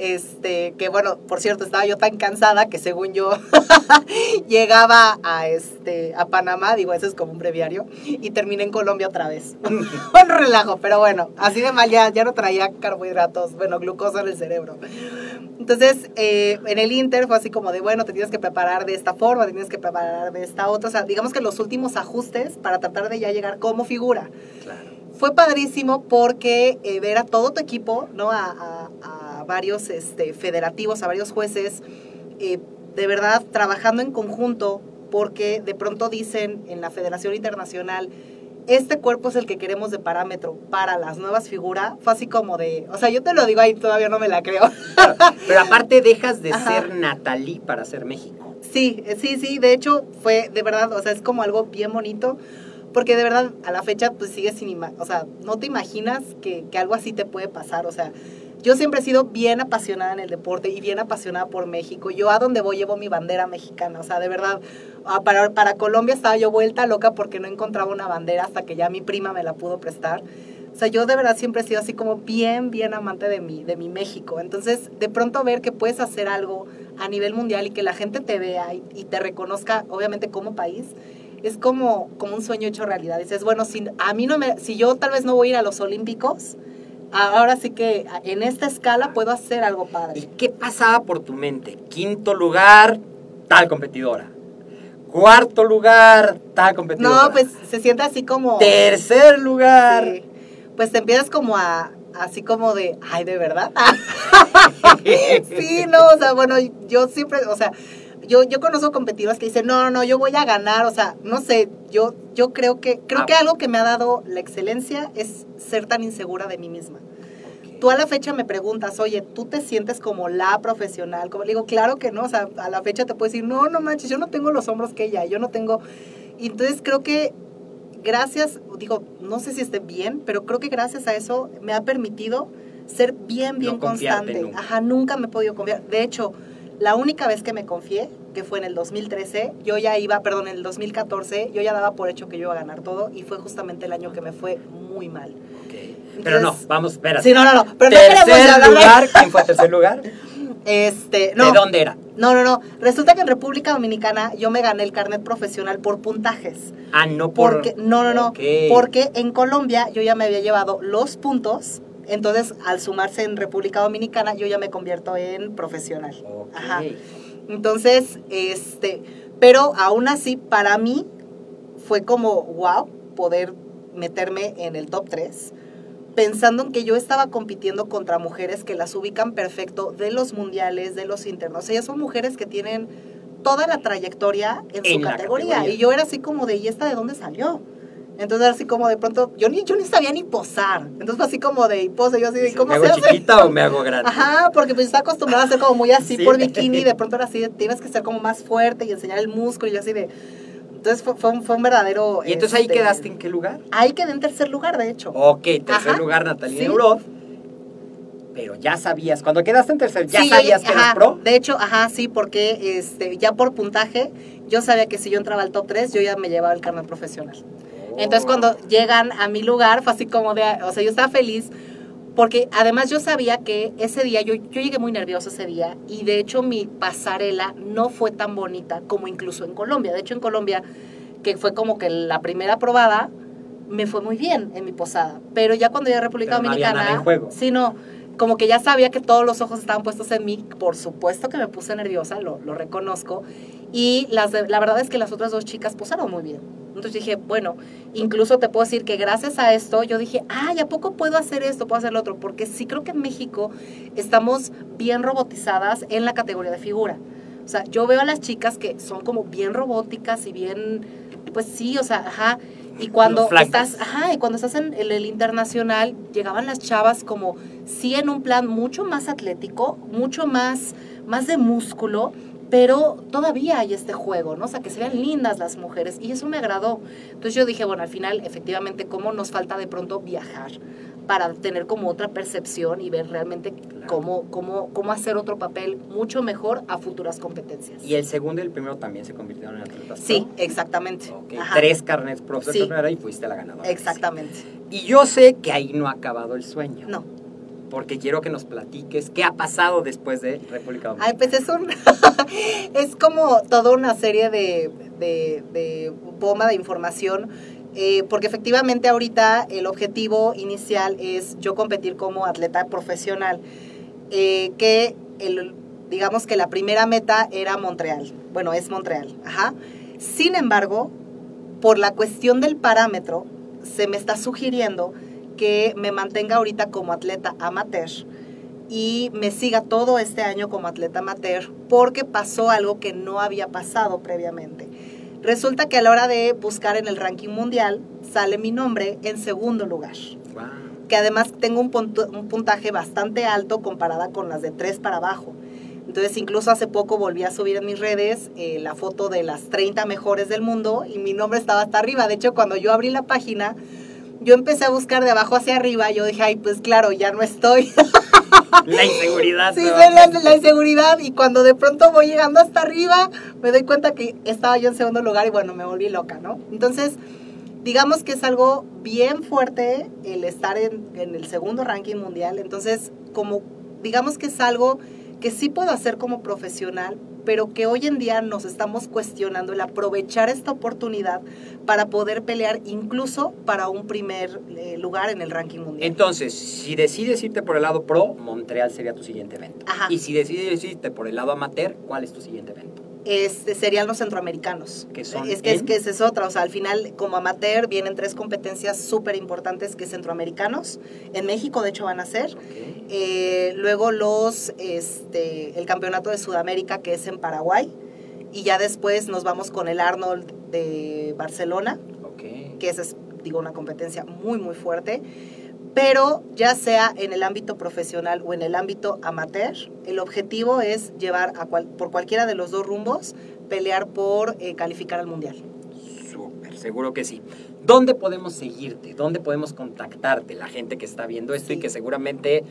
Este, que bueno, por cierto, estaba yo tan cansada que según yo llegaba a este a Panamá, digo, eso es como un breviario, y terminé en Colombia otra vez. un relajo, pero bueno, así de mal ya, ya no traía carbohidratos, bueno, glucosa en el cerebro. Entonces, eh, en el Inter fue así como de, bueno, te tienes que preparar de esta forma, te tienes que preparar de esta otra, o sea, digamos que los últimos ajustes para tratar de ya llegar como figura Claro. Fue padrísimo porque eh, ver a todo tu equipo, ¿no? A, a- a varios este, federativos, a varios jueces, eh, de verdad trabajando en conjunto, porque de pronto dicen en la Federación Internacional, este cuerpo es el que queremos de parámetro para las nuevas figuras, fue así como de, o sea, yo te lo digo ahí, todavía no me la creo. Pero aparte dejas de Ajá. ser Natalie para ser México. Sí, eh, sí, sí, de hecho fue de verdad, o sea, es como algo bien bonito, porque de verdad a la fecha pues sigues sin, o sea, no te imaginas que, que algo así te puede pasar, o sea, yo siempre he sido bien apasionada en el deporte y bien apasionada por México, yo a donde voy llevo mi bandera mexicana, o sea, de verdad, ah, para, para Colombia estaba yo vuelta loca porque no encontraba una bandera hasta que ya mi prima me la pudo prestar. O sea, yo de verdad siempre he sido así como bien, bien amante de mi, de mi México. Entonces, de pronto ver que puedes hacer algo a nivel mundial y que la gente te vea y te reconozca, obviamente, como país, es como, como un sueño hecho realidad. Dices, bueno, si a mí no me, si yo tal vez no voy a ir a los Olímpicos, ahora sí que en esta escala puedo hacer algo ¿Y padre. qué pasaba por tu mente? Quinto lugar, tal competidora. Cuarto lugar, tal competidora. No, pues se siente así como... Tercer lugar. Sí. Pues te empiezas como a, así como de, ay, ¿de verdad? sí, no, o sea, bueno, yo siempre, o sea, yo, yo conozco competidores que dicen, no, no, no, yo voy a ganar, o sea, no sé, yo, yo creo que, creo Ah. que algo que me ha dado la excelencia es ser tan insegura de mí misma. Tú a la fecha me preguntas, oye, ¿tú te sientes como la profesional? Como le digo, claro que no, o sea, a la fecha te puedo decir, no, no manches, yo no tengo los hombros que ella, yo no tengo... Y entonces creo que gracias, digo, no sé si esté bien, pero creo que gracias a eso me ha permitido ser bien, bien No constante. nunca. Ajá, nunca me he podido confiar. De hecho, la única vez que me confié, que fue en el 2013, yo ya iba, perdón, en el 2014, yo ya daba por hecho que yo iba a ganar todo y fue justamente el año que me fue muy mal. Pero no, vamos, espérate. Sí, no, no, no, pero no queremos lugar, ¿quién fue tercer lugar? Este, no. ¿De dónde era? No, no, no. Resulta que en República Dominicana yo me gané el carnet profesional por puntajes. Ah, no por... Porque, no, no, no. Ok. Porque en Colombia yo ya me había llevado los puntos. Entonces, al sumarse en República Dominicana, yo ya me convierto en profesional. Ok. Ajá. Entonces, este, pero aún así, para mí fue como, wow, poder meterme en el top 3, pensando en que yo estaba compitiendo contra mujeres que las ubican perfecto de los mundiales, de los internos. Ellas son mujeres que tienen toda la trayectoria en, su En categoría. categoría. Y yo era así como de, ¿y esta de dónde salió? Entonces así como de pronto, yo ni, yo ni sabía ni posar. Entonces fue así como de, pose, yo así de, ¿cómo ¿Me se hago hace? chiquita o me hago grande? Ajá, porque pues está acostumbrada a ser como muy así Sí. por bikini, y de pronto era así, tienes que ser como más fuerte y enseñar el músculo y yo así de... Entonces fue, fue un, fue un verdadero... ¿Y entonces ahí este, quedaste en qué lugar? Ahí quedé en tercer lugar, de hecho. Ok, tercer Ajá. lugar Natalia Sí. Pero ya sabías, cuando quedaste en tercer, ya Sí, yo- sabías que eras ajá, pro. De hecho, ajá, sí, porque este, ya por puntaje, yo sabía que si yo entraba al top 3, yo ya me llevaba el carnet profesional. Entonces cuando llegan a mi lugar fue así como de, o sea, yo estaba feliz porque además yo sabía que ese día, yo, yo llegué muy nerviosa ese día y de hecho mi pasarela no fue tan bonita como incluso en Colombia. De hecho en Colombia, que fue como que la primera probada, me fue muy bien en mi posada. Pero ya cuando llegué a República Pero no Dominicana, en juego. sí, no, como que ya sabía que todos los ojos estaban puestos en mí, por supuesto que me puse nerviosa, lo, lo reconozco, y las de- la verdad es que las otras dos chicas posaron muy bien. Entonces dije, bueno, incluso te puedo decir que gracias a esto yo dije, ay, ¿a poco puedo hacer esto, puedo hacer lo otro? Porque sí creo que en México estamos bien robotizadas en la categoría de figura. O sea, yo veo a las chicas que son como bien robóticas y bien, pues sí, o sea, ajá. Y cuando estás, ajá, y cuando estás en el, el internacional, llegaban las chavas como sí en un plan mucho más atlético, mucho más, más de músculo, pero todavía hay este juego, ¿no? O sea, que se vean lindas las mujeres y eso me agradó. Entonces yo dije, bueno, al final, efectivamente, cómo nos falta de pronto viajar para tener como otra percepción y ver realmente cómo, cómo, cómo hacer otro papel mucho mejor a futuras competencias. Y el segundo y el primero también se convirtieron en atletas. Sí, pro. exactamente. Ok, Ajá. Tres carnets profesionales y fuiste la ganadora. Exactamente. Y yo sé que ahí no ha acabado el sueño. No. Porque quiero que nos platiques qué ha pasado después de República Dominicana. Ay, pues es un. es como toda una serie de, de, de bomba de información. eh, porque efectivamente ahorita el objetivo inicial es yo competir como atleta profesional. eh, que el, digamos que la primera meta era Montreal. Bueno, es Montreal. Ajá. Sin embargo, por la cuestión del parámetro, se me está sugiriendo que me mantenga ahorita como atleta amateur y me siga todo este año como atleta amateur porque pasó algo que no había pasado previamente. Resulta que a la hora de buscar en el ranking mundial sale mi nombre en segundo lugar, que además tengo un, puntu- un puntaje bastante alto comparada con las de tres para abajo. Entonces incluso hace poco volví a subir en mis redes eh, la foto de las 30 mejores del mundo y mi nombre estaba hasta arriba. De hecho, cuando yo abrí la página, yo empecé a buscar de abajo hacia arriba. Yo dije, ay, pues claro, ya no estoy. La inseguridad. Sí, la, la inseguridad y cuando de pronto voy llegando hasta arriba, me doy cuenta que estaba yo en segundo lugar y bueno, me volví loca, ¿no? Entonces, digamos que es algo bien fuerte el estar en, en el segundo ranking mundial, entonces, como, digamos que es algo que sí puedo hacer como profesional, pero que hoy en día nos estamos cuestionando el aprovechar esta oportunidad para poder pelear incluso para un primer eh, lugar en el ranking mundial. Entonces, si decides irte por el lado pro, Montreal sería tu siguiente evento. Ajá. Y si decides irte por el lado amateur, ¿cuál es tu siguiente evento? Este, serían los centroamericanos. Que son es que, es que esa es otra, o sea, al final como amateur vienen tres competencias súper importantes que centroamericanos, en México de hecho van a ser. Eh, luego los, este, el campeonato de Sudamérica que es en Paraguay, y ya después nos vamos con el Arnold de Barcelona, Ok. que esa es, digo, una competencia muy, muy fuerte. Pero ya sea en el ámbito profesional o en el ámbito amateur, el objetivo es llevar a cual- por cualquiera de los dos rumbos, pelear por eh, calificar al mundial. Súper, seguro que sí. ¿Dónde podemos seguirte? ¿Dónde podemos contactarte? La gente que está viendo esto y que seguramente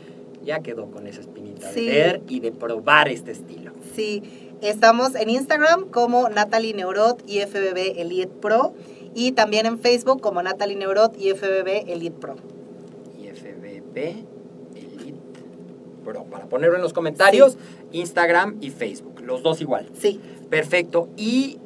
ya quedó con esa espinita Sí. de ver y de probar este estilo. Sí, estamos en Instagram como Natalie Neurot y FBB Elite Pro y también en Facebook como Natalie Neurot y FBB Elite Pro. IFBB Elite Pro. Para ponerlo en los comentarios, Instagram y Facebook. Los dos igual. Sí. Perfecto. Y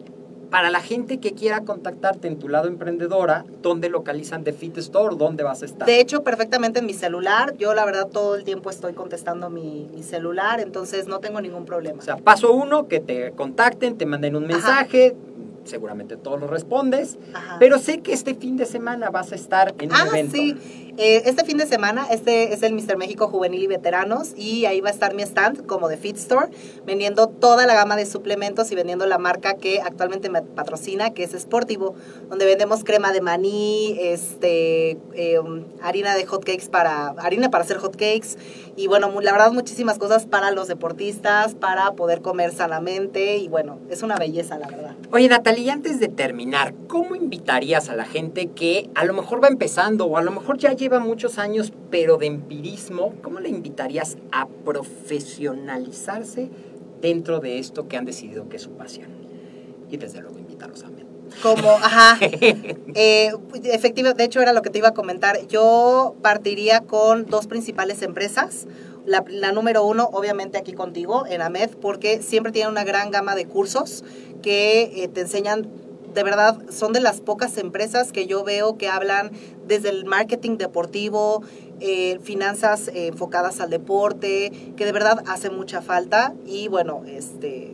para la gente que quiera contactarte en tu lado emprendedora, ¿dónde localizan The Fit Store? ¿Dónde vas a estar? De hecho, perfectamente en mi celular. Yo, la verdad, todo el tiempo estoy contestando mi, mi celular, entonces no tengo ningún problema. O sea, paso uno, que te contacten, te manden un Ajá. mensaje, seguramente todos lo respondes, Ajá. pero sé que este fin de semana vas a estar en un Ah, evento. sí. Eh, este fin de semana, este es el Mr. México Juvenil y Veteranos y ahí va a estar mi stand como de Fit Store, vendiendo toda la gama de suplementos y vendiendo la marca que actualmente me patrocina, que es Sportivo, donde vendemos crema de maní, este, eh, harina de hotcakes para, harina para hacer hotcakes y bueno, la verdad muchísimas cosas para los deportistas, para poder comer sanamente y bueno, es una belleza la verdad. Oye, Natalia, antes de terminar, ¿cómo invitarías a la gente que a lo mejor va empezando o a lo mejor ya lleva muchos años, pero de empirismo, ¿cómo le invitarías a profesionalizarse dentro de esto que han decidido que es su pasión? Y desde luego invitarlos a mí. Como, ajá. Eh, efectivo, de hecho era lo que te iba a comentar. Yo partiría con dos principales empresas. La, la número uno, obviamente aquí contigo, en AMED, porque siempre tienen una gran gama de cursos que eh, te enseñan, de verdad, son de las pocas empresas que yo veo que hablan desde el marketing deportivo, eh, finanzas eh, enfocadas al deporte, que de verdad hace mucha falta. Y bueno, este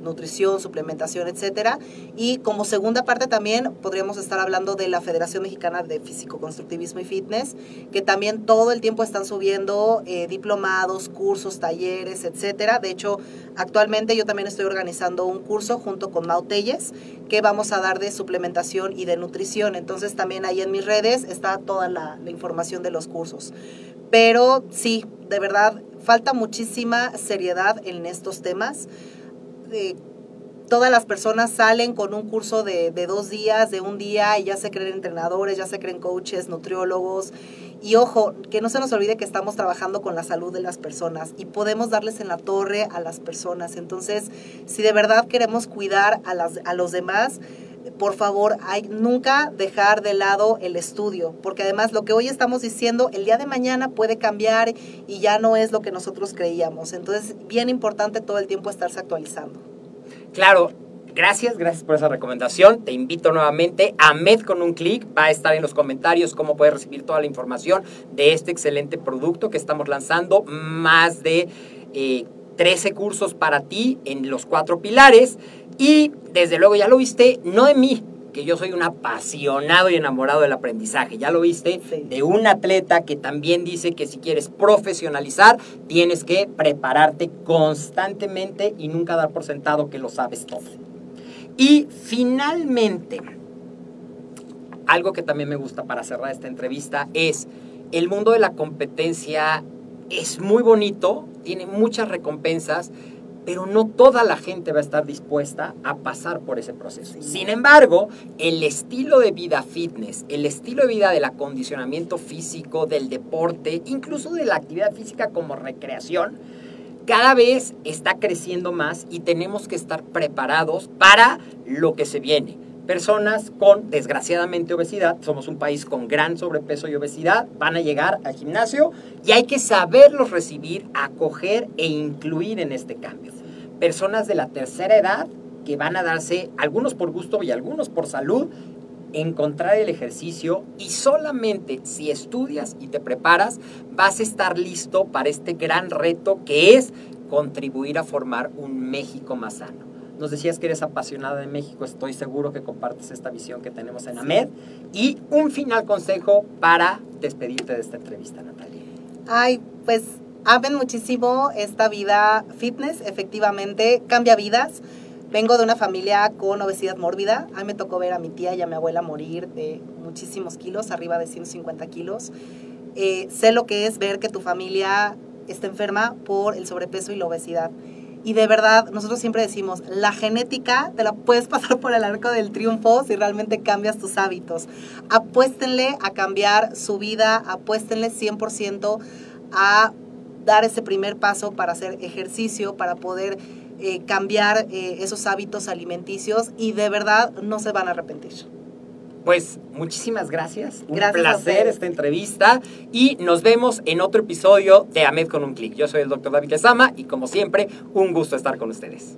nutrición, suplementación, etcétera. Y como segunda parte también podríamos estar hablando de la Federación Mexicana de Físico-Constructivismo y Fitness, que también todo el tiempo están subiendo eh, diplomados, cursos, talleres, etcétera. De hecho, actualmente yo también estoy organizando un curso junto con Mau Telles, que vamos a dar de suplementación y de nutrición. Entonces también ahí en mis redes está toda la información de los cursos. Pero sí, de verdad, falta muchísima seriedad en estos temas. Todas las personas salen con un curso de, de, dos días, de un día, y ya se creen entrenadores, ya se creen coaches, nutriólogos. Y ojo, que no se nos olvide que estamos trabajando con la salud de las personas y podemos darles en la torre a las personas. Entonces, si de verdad queremos cuidar a, las, a los demás, por favor, hay nunca dejar de lado el estudio, porque además lo que hoy estamos diciendo, el día de mañana puede cambiar y ya no es lo que nosotros creíamos. Entonces, bien importante todo el tiempo estarse actualizando. Claro, gracias, gracias por esa recomendación. Te invito nuevamente a Med con un clic. Va a estar en los comentarios cómo puedes recibir toda la información de este excelente producto que estamos lanzando. Más de eh, 13 cursos para ti en los cuatro pilares. Y desde luego ya lo viste, no de mí, que yo soy un apasionado y enamorado del aprendizaje. Ya lo viste, Sí. de un atleta que también dice que si quieres profesionalizar, tienes que prepararte constantemente y nunca dar por sentado que lo sabes todo. Y finalmente, algo que también me gusta para cerrar esta entrevista es el mundo de la competencia es muy bonito, tiene muchas recompensas, pero no toda la gente va a estar dispuesta a pasar por ese proceso. Sin embargo, el estilo de vida fitness, el estilo de vida del acondicionamiento físico, del deporte, incluso de la actividad física como recreación, cada vez está creciendo más y tenemos que estar preparados para lo que se viene. Personas con, desgraciadamente, obesidad, somos un país con gran sobrepeso y obesidad, van a llegar al gimnasio y hay que saberlos recibir, acoger e incluir en este cambio. Personas de la tercera edad que van a darse, algunos por gusto y algunos por salud, encontrar el ejercicio y solamente si estudias y te preparas vas a estar listo para este gran reto que es contribuir a formar un México más sano. Nos decías que eres apasionada de México, estoy seguro que compartes esta visión que tenemos en AMED. Y un final consejo para despedirte de esta entrevista, Natalia. Ay, pues amen muchísimo esta vida fitness, efectivamente, cambia vidas. Vengo de una familia con obesidad mórbida. A mí me tocó ver a mi tía y a mi abuela morir de muchísimos kilos, arriba de 150 kilos. Eh, sé lo que es ver que tu familia está enferma por el sobrepeso y la obesidad. Y de verdad, nosotros siempre decimos, la genética te la puedes pasar por el arco del triunfo si realmente cambias tus hábitos. Apuéstenle a cambiar su vida, apuéstenle 100% a dar ese primer paso para hacer ejercicio, para poder eh, cambiar eh, esos hábitos alimenticios y de verdad no se van a arrepentir. Pues muchísimas gracias. Un Gracias placer esta entrevista. Y nos vemos en otro episodio de AMED con un clic. Yo soy el doctor David Lezama y como siempre, un gusto estar con ustedes.